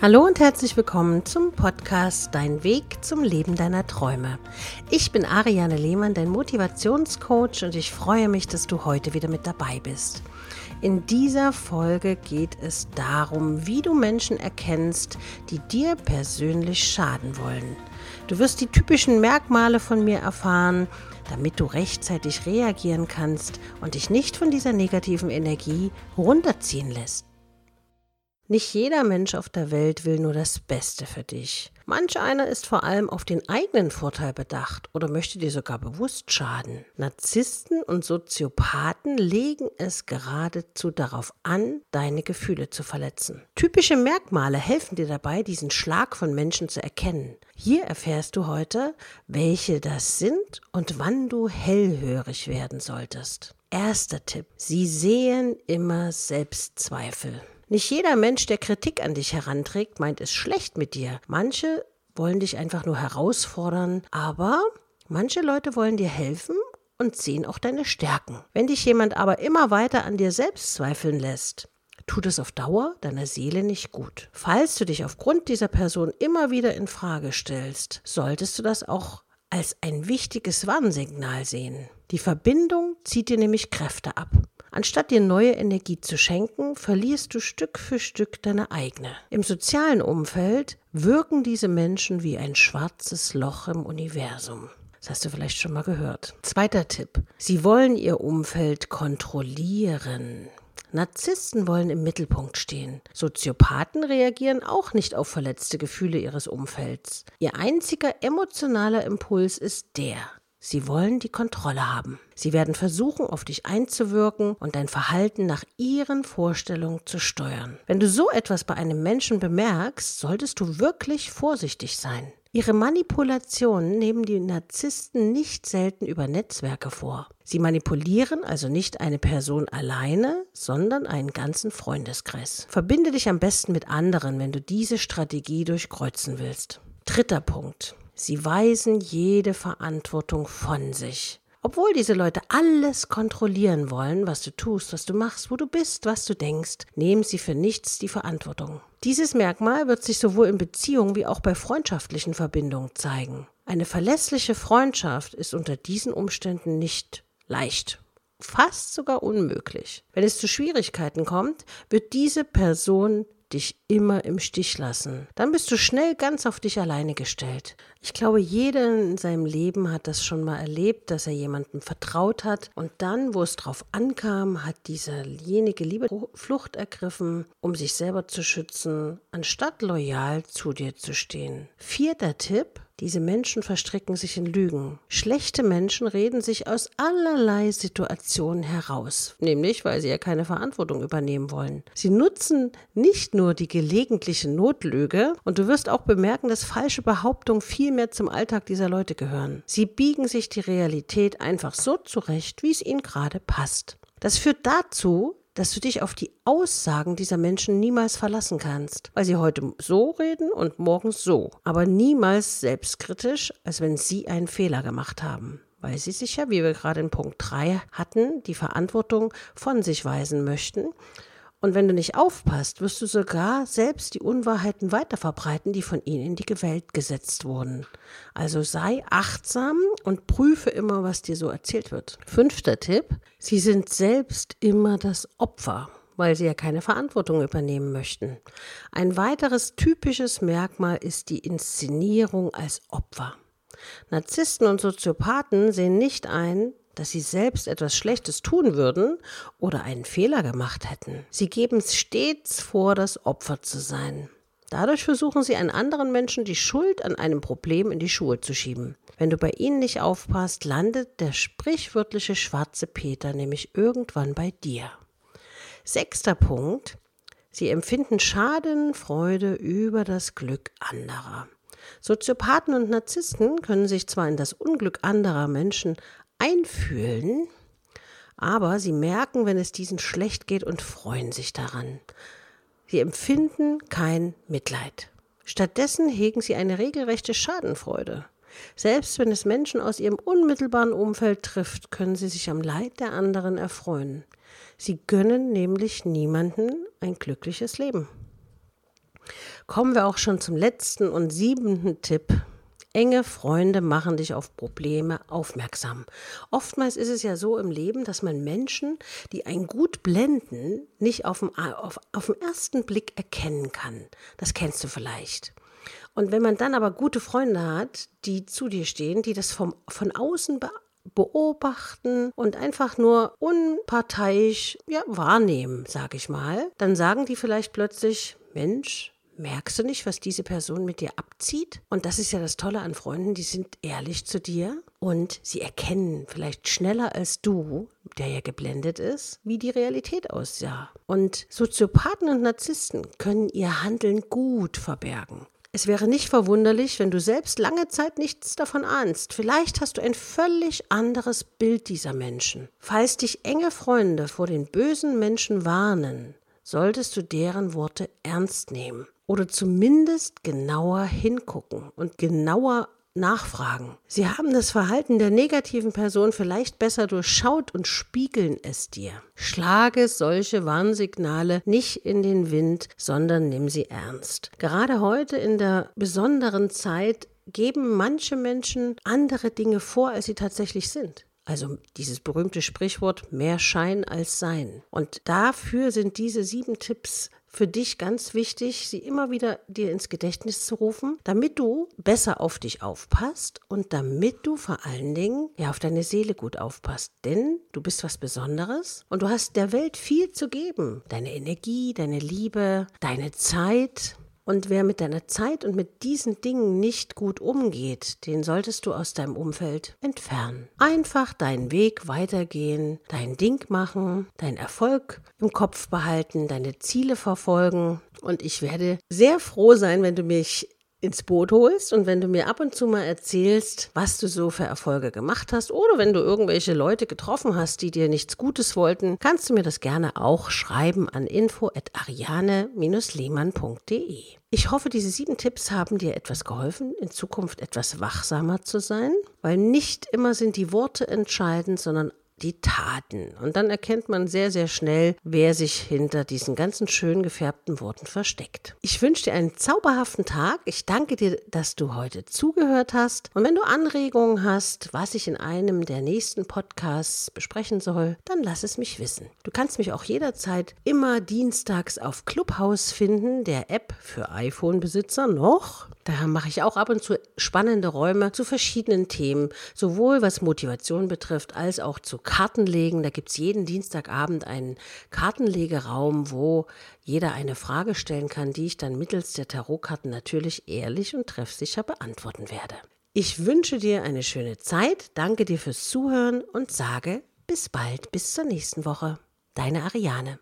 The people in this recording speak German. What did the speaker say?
Hallo und herzlich willkommen zum Podcast Dein Weg zum Leben deiner Träume. Ich bin Ariane Lehmann, dein Motivationscoach und ich freue mich, dass du heute wieder mit dabei bist. In dieser Folge geht es darum, wie du Menschen erkennst, die dir persönlich schaden wollen. Du wirst die typischen Merkmale von mir erfahren, damit du rechtzeitig reagieren kannst und dich nicht von dieser negativen Energie runterziehen lässt. Nicht jeder Mensch auf der Welt will nur das Beste für dich. Manch einer ist vor allem auf den eigenen Vorteil bedacht oder möchte dir sogar bewusst schaden. Narzissten und Soziopathen legen es geradezu darauf an, deine Gefühle zu verletzen. Typische Merkmale helfen dir dabei, diesen Schlag von Menschen zu erkennen. Hier erfährst du heute, welche das sind und wann du hellhörig werden solltest. Erster Tipp. Sie sehen immer Selbstzweifel. Nicht jeder Mensch, der Kritik an dich heranträgt, meint es schlecht mit dir. Manche wollen dich einfach nur herausfordern, aber manche Leute wollen dir helfen und sehen auch deine Stärken. Wenn dich jemand aber immer weiter an dir selbst zweifeln lässt, tut es auf Dauer deiner Seele nicht gut. Falls du dich aufgrund dieser Person immer wieder in Frage stellst, solltest du das auch als ein wichtiges Warnsignal sehen. Die Verbindung zieht dir nämlich Kräfte ab. Anstatt dir neue Energie zu schenken, verlierst du Stück für Stück deine eigene. Im sozialen Umfeld wirken diese Menschen wie ein schwarzes Loch im Universum. Das hast du vielleicht schon mal gehört. Zweiter Tipp. Sie wollen ihr Umfeld kontrollieren. Narzissten wollen im Mittelpunkt stehen. Soziopathen reagieren auch nicht auf verletzte Gefühle ihres Umfelds. Ihr einziger emotionaler Impuls ist der, Sie wollen die Kontrolle haben. Sie werden versuchen, auf dich einzuwirken und dein Verhalten nach ihren Vorstellungen zu steuern. Wenn du so etwas bei einem Menschen bemerkst, solltest du wirklich vorsichtig sein. Ihre Manipulationen nehmen die Narzissten nicht selten über Netzwerke vor. Sie manipulieren also nicht eine Person alleine, sondern einen ganzen Freundeskreis. Verbinde dich am besten mit anderen, wenn du diese Strategie durchkreuzen willst. Dritter Punkt. Sie weisen jede Verantwortung von sich. Obwohl diese Leute alles kontrollieren wollen, was du tust, was du machst, wo du bist, was du denkst, nehmen sie für nichts die Verantwortung. Dieses Merkmal wird sich sowohl in Beziehungen wie auch bei freundschaftlichen Verbindungen zeigen. Eine verlässliche Freundschaft ist unter diesen Umständen nicht leicht fast sogar unmöglich. Wenn es zu Schwierigkeiten kommt, wird diese Person dich immer im Stich lassen. Dann bist du schnell ganz auf dich alleine gestellt. Ich glaube, jeder in seinem Leben hat das schon mal erlebt, dass er jemandem vertraut hat und dann, wo es drauf ankam, hat dieserjenige liebe Flucht ergriffen, um sich selber zu schützen, anstatt loyal zu dir zu stehen. Vierter Tipp, diese Menschen verstricken sich in Lügen. Schlechte Menschen reden sich aus allerlei Situationen heraus, nämlich weil sie ja keine Verantwortung übernehmen wollen. Sie nutzen nicht nur die gelegentliche Notlüge und du wirst auch bemerken, dass falsche Behauptungen viel mehr zum Alltag dieser Leute gehören. Sie biegen sich die Realität einfach so zurecht, wie es ihnen gerade passt. Das führt dazu, dass du dich auf die Aussagen dieser Menschen niemals verlassen kannst, weil sie heute so reden und morgen so, aber niemals selbstkritisch, als wenn sie einen Fehler gemacht haben weil sie sich ja, wie wir gerade in Punkt 3 hatten, die Verantwortung von sich weisen möchten und wenn du nicht aufpasst, wirst du sogar selbst die Unwahrheiten weiterverbreiten, die von ihnen in die Welt gesetzt wurden. Also sei achtsam und prüfe immer, was dir so erzählt wird. Fünfter Tipp. Sie sind selbst immer das Opfer weil sie ja keine Verantwortung übernehmen möchten. Ein weiteres typisches Merkmal ist die Inszenierung als Opfer. Narzissten und Soziopathen sehen nicht ein, dass sie selbst etwas Schlechtes tun würden oder einen Fehler gemacht hätten. Sie geben stets vor, das Opfer zu sein. Dadurch versuchen sie einen anderen Menschen die Schuld an einem Problem in die Schuhe zu schieben. Wenn du bei ihnen nicht aufpasst, landet der sprichwörtliche schwarze Peter nämlich irgendwann bei dir. Sechster Punkt. Sie empfinden Schadenfreude über das Glück anderer. Soziopathen und Narzissten können sich zwar in das Unglück anderer Menschen einfühlen, aber sie merken, wenn es diesen schlecht geht und freuen sich daran. Sie empfinden kein Mitleid. Stattdessen hegen sie eine regelrechte Schadenfreude. Selbst wenn es Menschen aus ihrem unmittelbaren Umfeld trifft, können sie sich am Leid der anderen erfreuen. Sie gönnen nämlich niemanden ein glückliches Leben. Kommen wir auch schon zum letzten und siebenten Tipp. Enge Freunde machen dich auf Probleme aufmerksam. Oftmals ist es ja so im Leben, dass man Menschen, die einen gut blenden, nicht auf den, auf, auf den ersten Blick erkennen kann. Das kennst du vielleicht. Und wenn man dann aber gute Freunde hat, die zu dir stehen, die das vom, von außen be beobachten und einfach nur unparteiisch ja, wahrnehmen, sage ich mal, dann sagen die vielleicht plötzlich, Mensch, merkst du nicht, was diese Person mit dir abzieht? Und das ist ja das Tolle an Freunden, die sind ehrlich zu dir und sie erkennen vielleicht schneller als du, der ja geblendet ist, wie die Realität aussah. Und Soziopathen und Narzissten können ihr Handeln gut verbergen. Es wäre nicht verwunderlich, wenn du selbst lange Zeit nichts davon ahnst. Vielleicht hast du ein völlig anderes Bild dieser Menschen. Falls dich enge Freunde vor den bösen Menschen warnen, solltest du deren Worte ernst nehmen oder zumindest genauer hingucken und genauer nachfragen. Sie haben das Verhalten der negativen Person vielleicht besser durchschaut und spiegeln es dir. Schlage solche Warnsignale nicht in den Wind, sondern nimm sie ernst. Gerade heute in der besonderen Zeit geben manche Menschen andere Dinge vor, als sie tatsächlich sind. Also dieses berühmte Sprichwort mehr Schein als Sein. Und dafür sind diese sieben Tipps für dich ganz wichtig, sie immer wieder dir ins Gedächtnis zu rufen, damit du besser auf dich aufpasst und damit du vor allen Dingen ja auf deine Seele gut aufpasst. Denn du bist was Besonderes und du hast der Welt viel zu geben. Deine Energie, deine Liebe, deine Zeit. Und wer mit deiner Zeit und mit diesen Dingen nicht gut umgeht, den solltest du aus deinem Umfeld entfernen. Einfach deinen Weg weitergehen, dein Ding machen, deinen Erfolg im Kopf behalten, deine Ziele verfolgen. Und ich werde sehr froh sein, wenn du mich ins Boot holst und wenn du mir ab und zu mal erzählst, was du so für Erfolge gemacht hast oder wenn du irgendwelche Leute getroffen hast, die dir nichts Gutes wollten, kannst du mir das gerne auch schreiben an info@ariane-lehmann.de. Ich hoffe, diese sieben Tipps haben dir etwas geholfen, in Zukunft etwas wachsamer zu sein, weil nicht immer sind die Worte entscheidend, sondern die Taten. Und dann erkennt man sehr, sehr schnell, wer sich hinter diesen ganzen schön gefärbten Worten versteckt. Ich wünsche dir einen zauberhaften Tag. Ich danke dir, dass du heute zugehört hast. Und wenn du Anregungen hast, was ich in einem der nächsten Podcasts besprechen soll, dann lass es mich wissen. Du kannst mich auch jederzeit immer dienstags auf Clubhouse finden, der App für iPhone-Besitzer noch. Da mache ich auch ab und zu spannende Räume zu verschiedenen Themen, sowohl was Motivation betrifft, als auch zu Kartenlegen. Da gibt es jeden Dienstagabend einen Kartenlegeraum, wo jeder eine Frage stellen kann, die ich dann mittels der Tarotkarten natürlich ehrlich und treffsicher beantworten werde. Ich wünsche dir eine schöne Zeit, danke dir fürs Zuhören und sage bis bald, bis zur nächsten Woche. Deine Ariane.